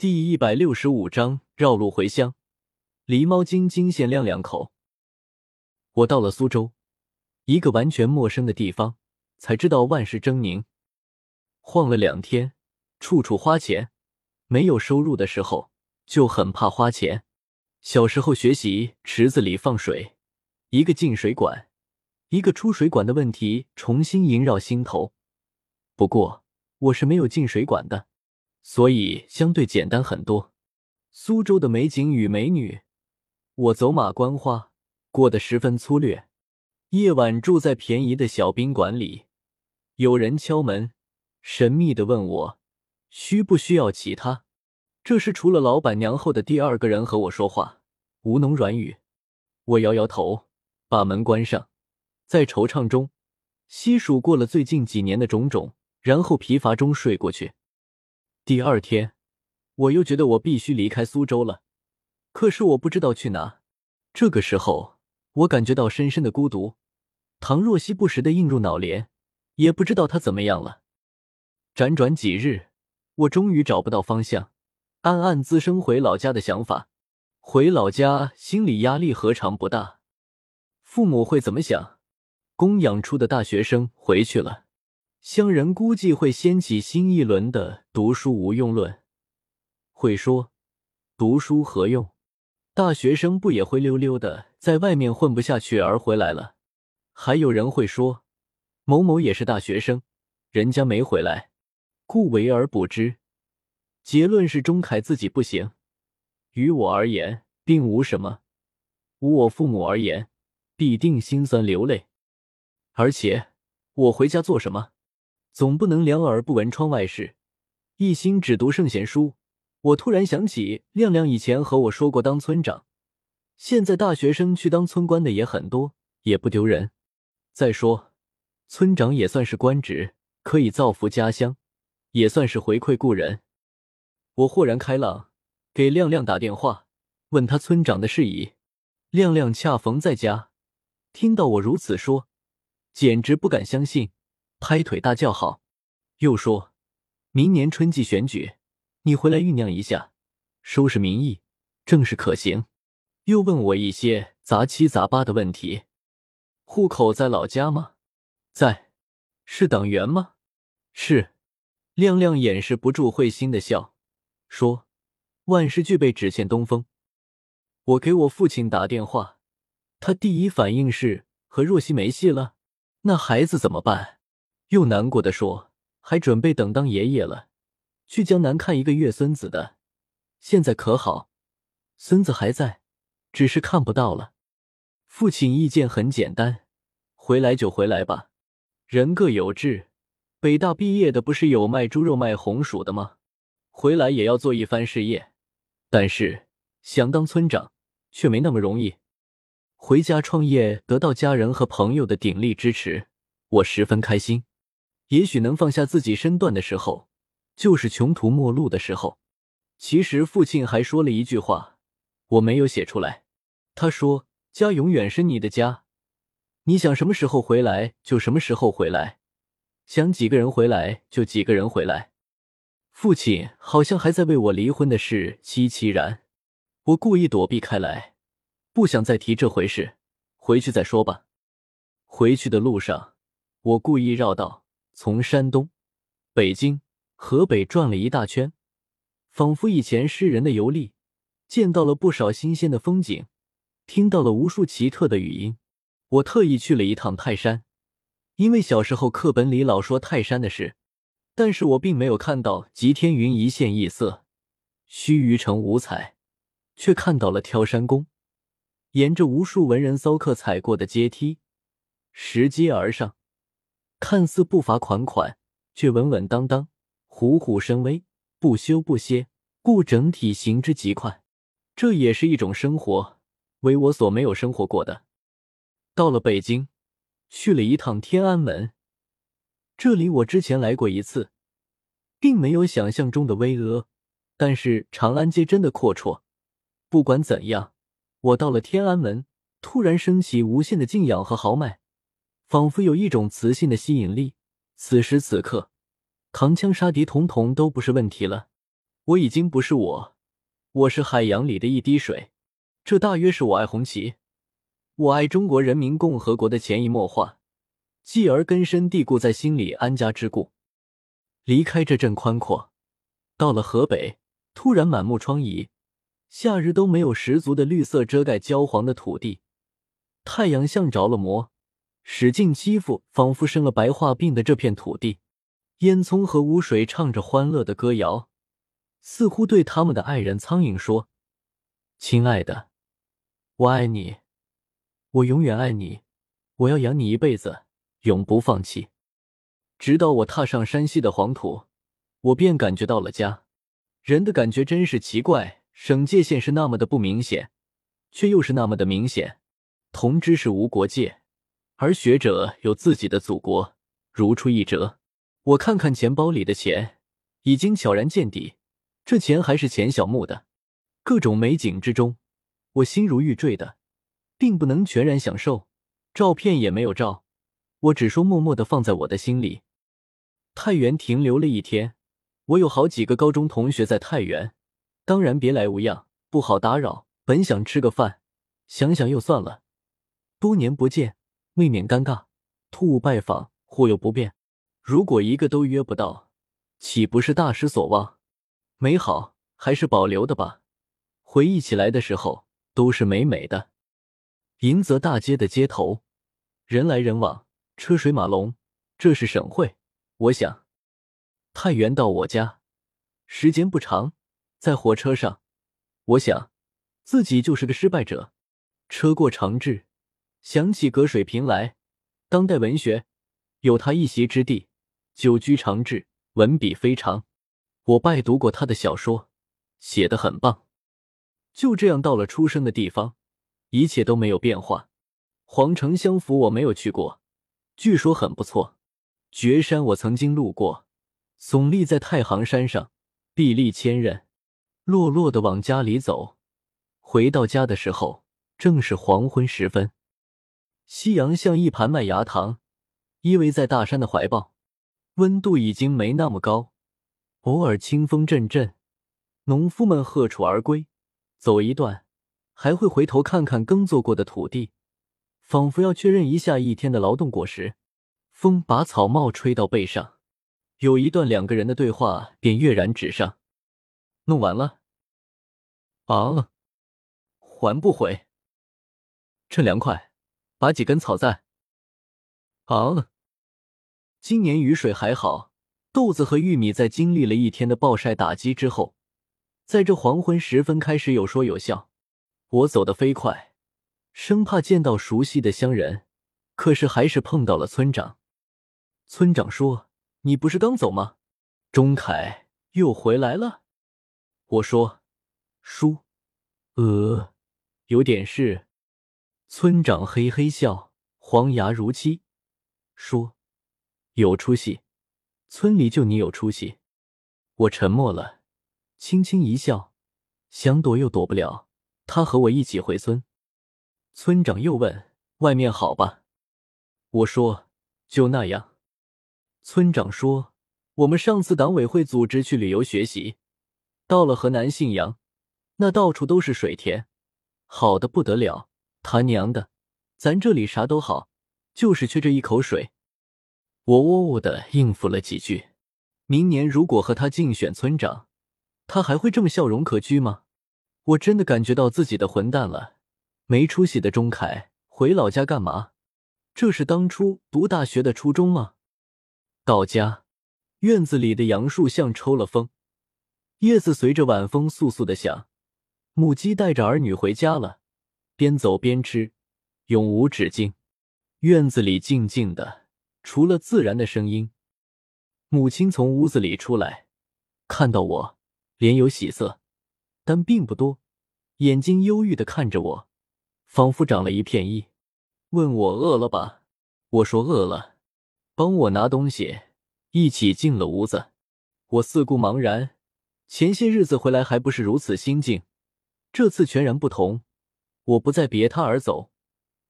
第一百六十五章绕路回乡。狸猫精惊现亮亮口。我到了苏州，一个完全陌生的地方，才知道万事狰狞。晃了两天，处处花钱。没有收入的时候，就很怕花钱。小时候学习池子里放水，一个进水管，一个出水管的问题重新萦绕心头。不过我是没有进水管的。所以相对简单很多。苏州的美景与美女，我走马观花，过得十分粗略。夜晚住在便宜的小宾馆里，有人敲门，神秘的问我需不需要其他。这是除了老板娘后的第二个人和我说话，吴侬软语。我摇摇头，把门关上，在惆怅中细数过了最近几年的种种，然后疲乏中睡过去。第二天，我又觉得我必须离开苏州了，可是我不知道去哪。这个时候，我感觉到深深的孤独。唐若曦不时的映入脑帘，也不知道她怎么样了。辗转几日，我终于找不到方向，暗暗滋生回老家的想法。回老家，心理压力何尝不大？父母会怎么想？供养出的大学生回去了。乡人估计会掀起新一轮的“读书无用论”，会说“读书何用？大学生不也灰溜溜的在外面混不下去而回来了？”还有人会说“某某也是大学生，人家没回来，故为而不知。”结论是钟凯自己不行。于我而言，并无什么；无我父母而言，必定心酸流泪。而且，我回家做什么？总不能两耳不闻窗外事，一心只读圣贤书。我突然想起，亮亮以前和我说过当村长。现在大学生去当村官的也很多，也不丢人。再说，村长也算是官职，可以造福家乡，也算是回馈故人。我豁然开朗，给亮亮打电话，问他村长的事宜。亮亮恰逢在家，听到我如此说，简直不敢相信。拍腿大叫好，又说：“明年春季选举，你回来酝酿一下，收拾民意，正是可行。”又问我一些杂七杂八的问题：“户口在老家吗？在。是党员吗？是。”亮亮掩饰不住会心的笑，说：“万事俱备，只欠东风。”我给我父亲打电话，他第一反应是和若曦没戏了，那孩子怎么办？又难过的说：“还准备等当爷爷了，去江南看一个月孙子的。现在可好，孙子还在，只是看不到了。”父亲意见很简单：“回来就回来吧，人各有志。北大毕业的不是有卖猪肉、卖红薯的吗？回来也要做一番事业。但是想当村长却没那么容易。回家创业，得到家人和朋友的鼎力支持，我十分开心。”也许能放下自己身段的时候，就是穷途末路的时候。其实父亲还说了一句话，我没有写出来。他说：“家永远是你的家，你想什么时候回来就什么时候回来，想几个人回来就几个人回来。”父亲好像还在为我离婚的事凄凄然。我故意躲避开来，不想再提这回事。回去再说吧。回去的路上，我故意绕道。从山东、北京、河北转了一大圈，仿佛以前诗人的游历，见到了不少新鲜的风景，听到了无数奇特的语音。我特意去了一趟泰山，因为小时候课本里老说泰山的事，但是我并没有看到极天云一线异色，须臾成五彩，却看到了挑山宫，沿着无数文人骚客踩过的阶梯，拾阶而上。看似步伐款款，却稳稳当当，虎虎生威，不休不歇，故整体行之极快。这也是一种生活，为我所没有生活过的。到了北京，去了一趟天安门，这里我之前来过一次，并没有想象中的巍峨，但是长安街真的阔绰。不管怎样，我到了天安门，突然升起无限的敬仰和豪迈。仿佛有一种磁性的吸引力。此时此刻，扛枪杀敌统统都不是问题了。我已经不是我，我是海洋里的一滴水。这大约是我爱红旗，我爱中国人民共和国的潜移默化，继而根深蒂固在心里安家之故。离开这阵宽阔，到了河北，突然满目疮痍，夏日都没有十足的绿色遮盖焦黄的土地，太阳像着了魔，使劲欺负仿佛生了白化病的这片土地。烟囱和污水唱着欢乐的歌谣，似乎对他们的爱人苍蝇说：“亲爱的。”我爱你，我永远爱你，我要养你一辈子，永不放弃。直到我踏上山西的黄土，我便感觉到了家。人的感觉真是奇怪，省界线是那么的不明显，却又是那么的明显。同知是无国界，而学者有自己的祖国，如出一辙。我看看钱包里的钱，已经悄然见底，这钱还是钱小木的。各种美景之中。我心如玉坠的，并不能全然享受，照片也没有照，我只说默默的放在我的心里。太原停留了一天，我有好几个高中同学在太原，当然别来无恙，不好打扰。本想吃个饭，想想又算了，多年不见，未免尴尬。突兀拜访，或有不便，如果一个都约不到，岂不是大失所望？美好还是保留的吧，回忆起来的时候。都是美美的。银泽大街的街头，人来人往，车水马龙。这是省会。我想，太原到我家时间不长，在火车上，我想自己就是个失败者。车过长治，想起隔水平来，当代文学有他一席之地。久居长治，文笔非常。我拜读过他的小说，写的很棒。就这样到了出生的地方，一切都没有变化。皇城相府我没有去过，据说很不错。绝山我曾经路过，耸立在太行山上，壁立千仞。落落的往家里走，回到家的时候正是黄昏时分，夕阳像一盘麦芽糖，依偎在大山的怀抱。温度已经没那么高，偶尔清风阵阵，农夫们鹤锄而归。走一段，还会回头看看耕作过的土地，仿佛要确认一下一天的劳动果实。风把草帽吹到背上，有一段两个人的对话便跃然纸上。弄完了。啊，还不回？趁凉快，拔几根草在。啊，今年雨水还好，豆子和玉米在经历了一天的暴晒打击之后。在这黄昏时分，开始有说有笑。我走得飞快，生怕见到熟悉的乡人，可是还是碰到了村长。村长说：“你不是刚走吗？钟凯又回来了。”我说：“叔，呃，有点事。”村长嘿嘿笑，黄牙如漆，说：“有出息，村里就你有出息。”我沉默了。轻轻一笑，想躲又躲不了。他和我一起回村。村长又问：“外面好吧？”我说：“就那样。”村长说：“我们上次党委会组织去旅游学习，到了河南信阳，那到处都是水田，好的不得了。他娘的，咱这里啥都好，就是缺这一口水。”我喔喔的应付了几句。明年如果和他竞选村长。他还会这么笑容可掬吗？我真的感觉到自己的混蛋了。没出息的钟凯回老家干嘛？这是当初读大学的初衷吗？到家，院子里的杨树像抽了风，叶子随着晚风簌簌的响。母鸡带着儿女回家了，边走边吃，永无止境。院子里静静的，除了自然的声音。母亲从屋子里出来，看到我。脸有喜色，但并不多，眼睛忧郁的看着我，仿佛长了一片衣。问我饿了吧？我说饿了。帮我拿东西，一起进了屋子。我四顾茫然，前些日子回来还不是如此心境，这次全然不同。我不再别他而走。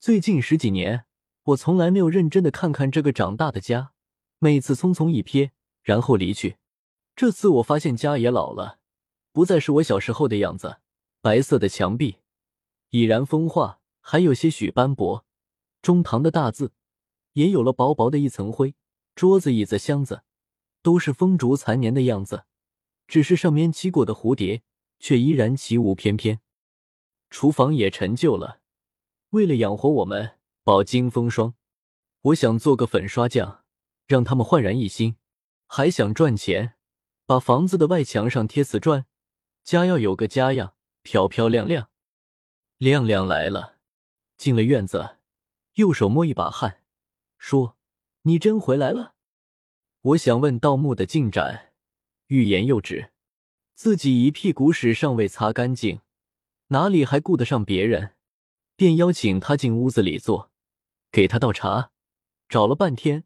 最近十几年，我从来没有认真的看看这个长大的家，每次匆匆一瞥，然后离去。这次我发现家也老了，不再是我小时候的样子。白色的墙壁已然风化，还有些许斑驳。中堂的大字也有了薄薄的一层灰。桌子、椅子、箱子都是风烛残年的样子，只是上面栖过的蝴蝶却依然起舞翩翩。厨房也陈旧了，为了养活我们饱经风霜，我想做个粉刷匠，让他们焕然一新。还想赚钱，把房子的外墙上贴瓷砖，家要有个家样，漂漂亮亮。亮亮来了，进了院子，右手摸一把汗，说：“你真回来了。”我想问盗墓的进展，欲言又止，自己一屁股屎尚未擦干净，哪里还顾得上别人？便邀请他进屋子里坐，给他倒茶，找了半天，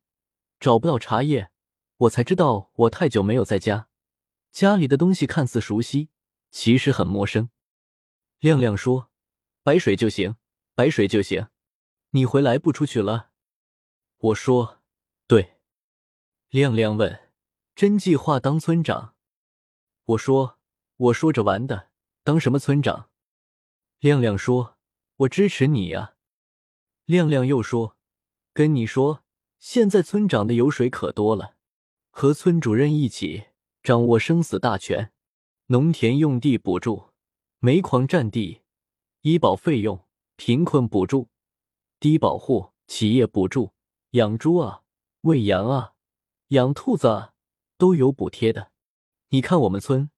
找不到茶叶。我才知道，我太久没有在家，家里的东西看似熟悉，其实很陌生。亮亮说：“白水就行，白水就行。”你回来不出去了？我说：“对。”亮亮问：“真计划当村长？”我说：“我说着玩的，当什么村长？”亮亮说：“我支持你呀。”亮亮又说：“跟你说，现在村长的油水可多了。”和村主任一起掌握生死大权，农田用地补助、煤矿占地、医保费用、贫困补助、低保户企业补助、养猪啊、喂羊啊、养兔子啊都有补贴的。你看我们村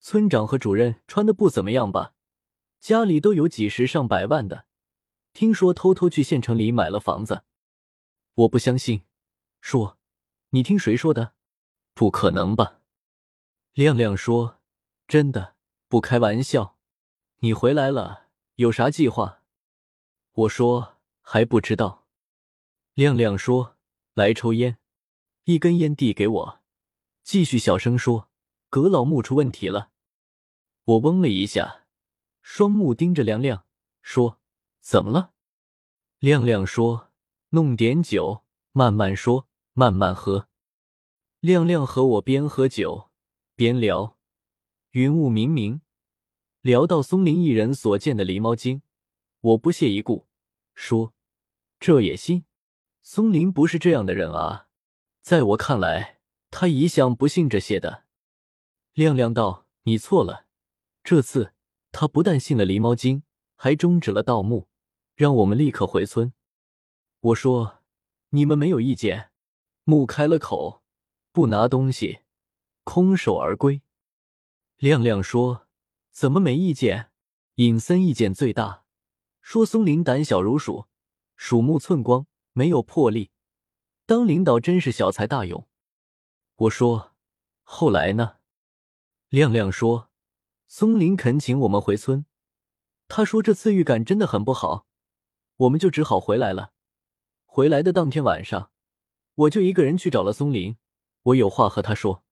村长和主任穿的不怎么样吧？家里都有几十上百万的，听说偷偷去县城里买了房子。我不相信，说你听谁说的？不可能吧？亮亮说：“真的，不开玩笑。你回来了，有啥计划？”我说：“还不知道。”亮亮说：“来抽烟。”一根烟递给我，继续小声说：“葛老木出问题了。”我嗡了一下，双目盯着亮亮，说：“怎么了？”亮亮说：“弄点酒，慢慢说，慢慢喝。”亮亮和我边喝酒边聊，云雾冥冥，聊到松林一人所见的狸猫精，我不屑一顾，说：“这也信？松林不是这样的人啊，在我看来，他一向不信这些的。”亮亮道：“你错了，这次他不但信了狸猫精，还终止了盗墓，让我们立刻回村。”我说：“你们没有意见？”木开了口。不拿东西，空手而归。亮亮说：“怎么没意见？”尹森意见最大，说：“松林胆小如鼠，鼠目寸光，没有魄力，当领导真是小才大用。”我说：“后来呢？”亮亮说：“松林恳请我们回村，他说这次预感真的很不好，我们就只好回来了。回来的当天晚上，我就一个人去找了松林。”我有话和他说。